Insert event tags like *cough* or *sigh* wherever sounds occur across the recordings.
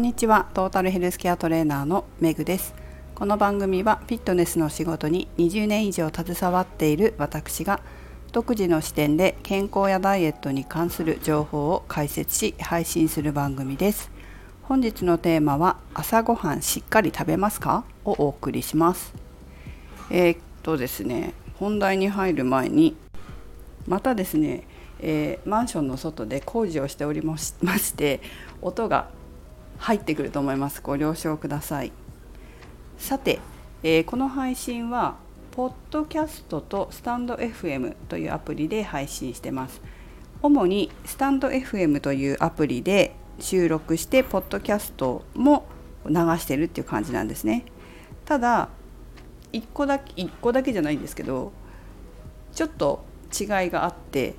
んにちは。トータルヘルスケアトレーナーのメグです。この番組はフィットネスの仕事に20年以上携わっている私が独自の視点で健康やダイエットに関する情報を解説し配信する番組です。本日のテーマは朝ごはんしっかり食べますか？をお送りします。えー、っとですね本題に入る前にまたですねえー、マンションの外で工事をしておりまし *laughs* て音が入ってくると思います。ご了承ください。さて、えー、この配信はポッドキャストとスタンド FM というアプリで配信してます。主にスタンド FM というアプリで収録してポッドキャストも流してるっていう感じなんですね。ただ1個だけ1個だけじゃないんですけどちょっと違いがあって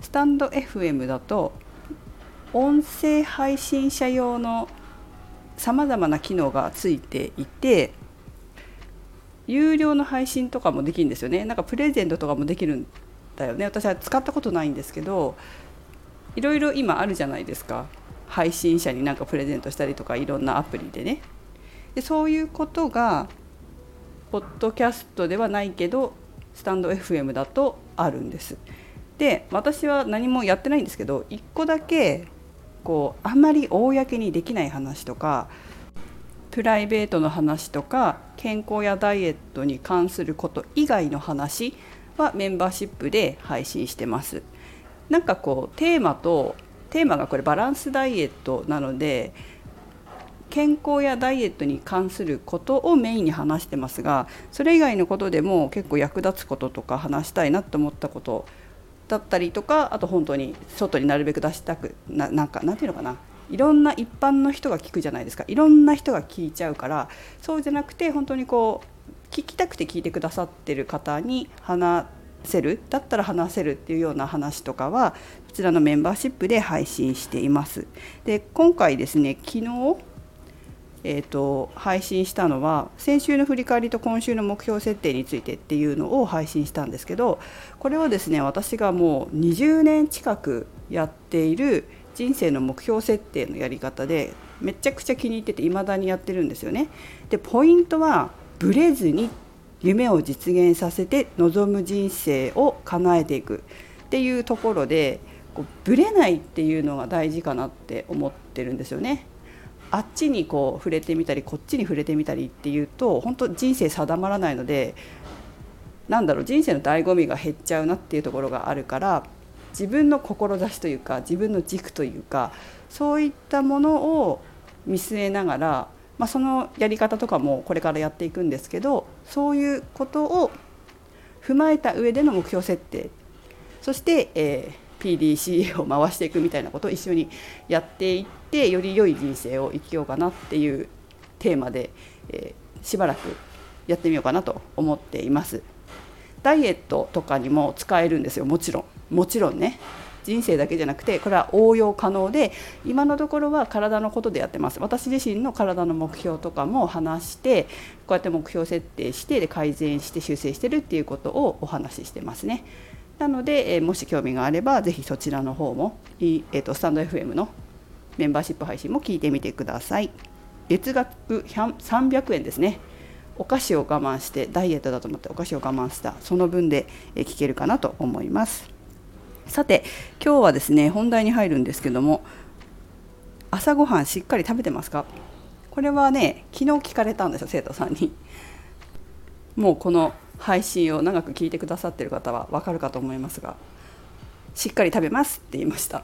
スタンド FM だと音声配信者用のさまざまな機能がついていて有料の配信とかもできるんですよね。なんかプレゼントとかもできるんだよね。私は使ったことないんですけどいろいろ今あるじゃないですか。配信者になんかプレゼントしたりとかいろんなアプリでね。でそういうことがポッドキャストではないけどスタンド FM だとあるんです。で私は何もやってないんですけど1個だけこうあんまり公にできない話とかプライベートの話とか健康やダイエットに関すること以外の話はメンバーシップで配信してます。なんかこうテーマとテーマがこれバランスダイエットなので健康やダイエットに関することをメインに話してますがそれ以外のことでも結構役立つこととか話したいなと思ったことだったりとかあと本当に外になるべく出したくななんかなんていうのかないろんな一般の人が聞くじゃないですかいろんな人が聞いちゃうからそうじゃなくて本当にこう聞きたくて聞いてくださってる方に話せるだったら話せるっていうような話とかはこちらのメンバーシップで配信しています。で今回ですね昨日えーと、配信したのは先週の振り返りと今週の目標設定についてっていうのを配信したんですけどこれはですね私がもう20年近くやっている人生の目標設定のやり方でめちゃくちゃ気に入ってて未だにやってるんですよね。でポイントはブレずに夢を実現させて望む人生を叶えていくっていうところでこうブレないっていうのが大事かなって思ってるんですよね。あっちにこう触れてみたりこっちに触れてみたりっていうと本当人生定まらないのでなんだろう人生の醍醐味が減っちゃうなっていうところがあるから自分の志というか自分の軸というかそういったものを見据えながら、まあ、そのやり方とかもこれからやっていくんですけどそういうことを踏まえた上での目標設定。そして、えー PDCA を回していくみたいなことを一緒にやっていってより良い人生を生きようかなっていうテーマで、えー、しばらくやってみようかなと思っています。ダイエットとかにも使えるんですよ。もちろん。もちろんね。人生だけじゃなくてこれは応用可能で今のところは体のことでやってます。私自身の体の目標とかも話してこうやって目標設定してで改善して修正してるっていうことをお話ししてますね。なので、えもし興味があればぜひそちらの方も、えーと、スタンド FM のメンバーシップ配信も聞いてみてください。月額300円ですね。お菓子を我慢してダイエットだと思ってお菓子を我慢したその分で聞けるかなと思います。さて今日はですね本題に入るんですけども朝ごはんしっかり食べてますか？これはね昨日聞かれたんですよ生徒さんに。もうこの配信を長く聞いてくださってる方は分かるかと思いますがしっかり食べますって言いました。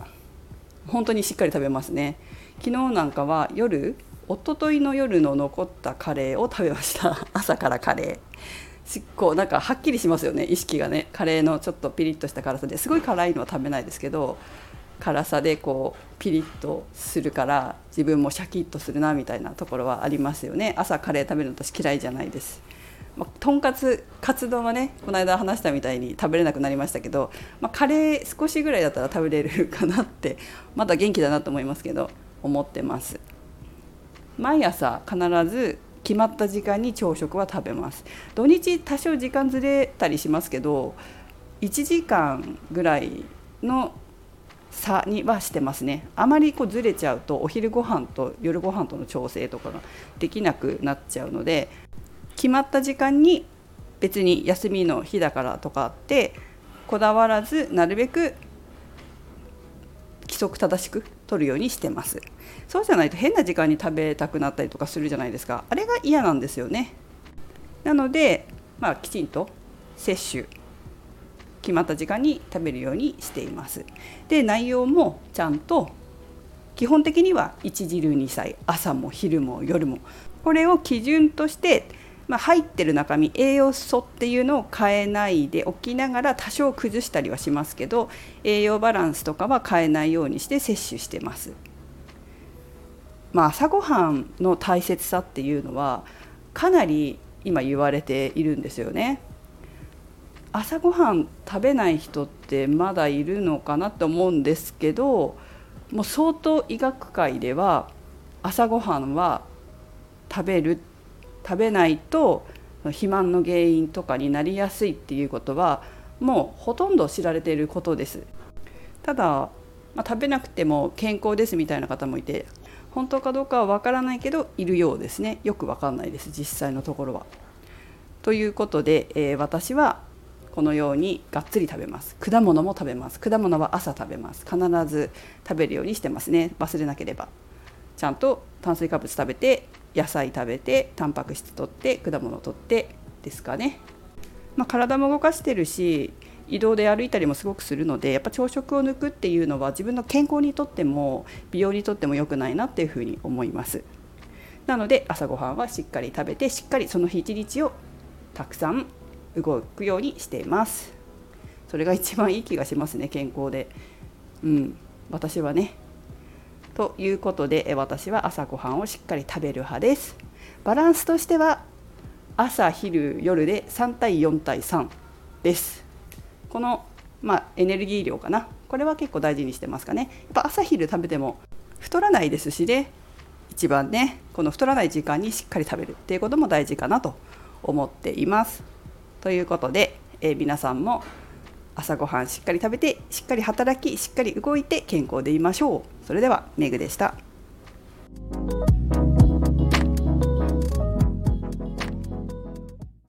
本当にしっかり食べますね。昨日なんかは夜一昨日の夜の残ったカレーを食べました。*laughs* 朝からカレー。しっこなんかはっきりしますよね。意識がね。カレーのちょっとピリッとした辛さで。すごい辛いのは食べないですけど辛さでこうピリッとするから自分もシャキッとするなみたいなところはありますよね。朝カレー食べるの私嫌いじゃないです。まあ、とんかつカツ丼はねこの間話したみたいに食べれなくなりましたけど、まあ、カレー少しぐらいだったら食べれるかなって *laughs* まだ元気だなと思いますけど思ってます。毎朝必ず決まった時間に朝食は食べます。土日多少時間ずれたりしますけど1時間ぐらいの差にはしてますね。あまりこうずれちゃうとお昼ご飯と夜ご飯との調整とかができなくなっちゃうので決まった時間に別に休みの日だからとかってこだわらずなるべく規則正しく取るようにしてます。そうじゃないと変な時間に食べたくなったりとかするじゃないですか。あれが嫌なんですよね。なのでまあきちんと摂取決まった時間に食べるようにしています。で内容もちゃんと基本的には1汁2菜朝も昼も夜も。これを基準としてまあ、入ってる中身栄養素っていうのを変えないでおきながら多少崩したりはしますけど栄養バランスとかは変えないようにして摂取してます。まあ、朝ごはんの大切さっていうのはかなり今言われているんですよね。朝ごはん食べない人ってまだいるのかなと思うんですけどもう相当医学界では朝ごはんは食べるっ食べないと肥満の原因とかになりやすいっていうことはもうほとんど知られていることです。ただ、まあ、食べなくても健康ですみたいな方もいて本当かどうかはわからないけどいるようですね。よくわかんないです実際のところは。ということで、えー、私はこのようにがっつり食べます。果物も食べます。果物は朝食べます。必ず食べるようにしてますね。忘れなければ。ちゃんと炭水化物食べて野菜食べてタンパク質とって果物とってですかね、まあ、体も動かしてるし移動で歩いたりもすごくするのでやっぱ朝食を抜くっていうのは自分の健康にとっても美容にとっても良くないなっていうふうに思います。なので朝ごはんはしっかり食べてしっかりその日一日をたくさん動くようにしています。それが一番いい気がしますね健康で。うん。私はね。ということで私は朝ごはんをしっかり食べる派です。バランスとしては朝昼夜で3対4対3です。この、まあ、エネルギー量かな。これは結構大事にしてますかね。やっぱ朝昼食べても太らないですしね。一番ねこの太らない時間にしっかり食べる。っていうことも大事かなと思っています。ということで、え、皆さんも朝ごはんしっかり食べてしっかり働きしっかり動いて健康でいましょう。それではメグでした。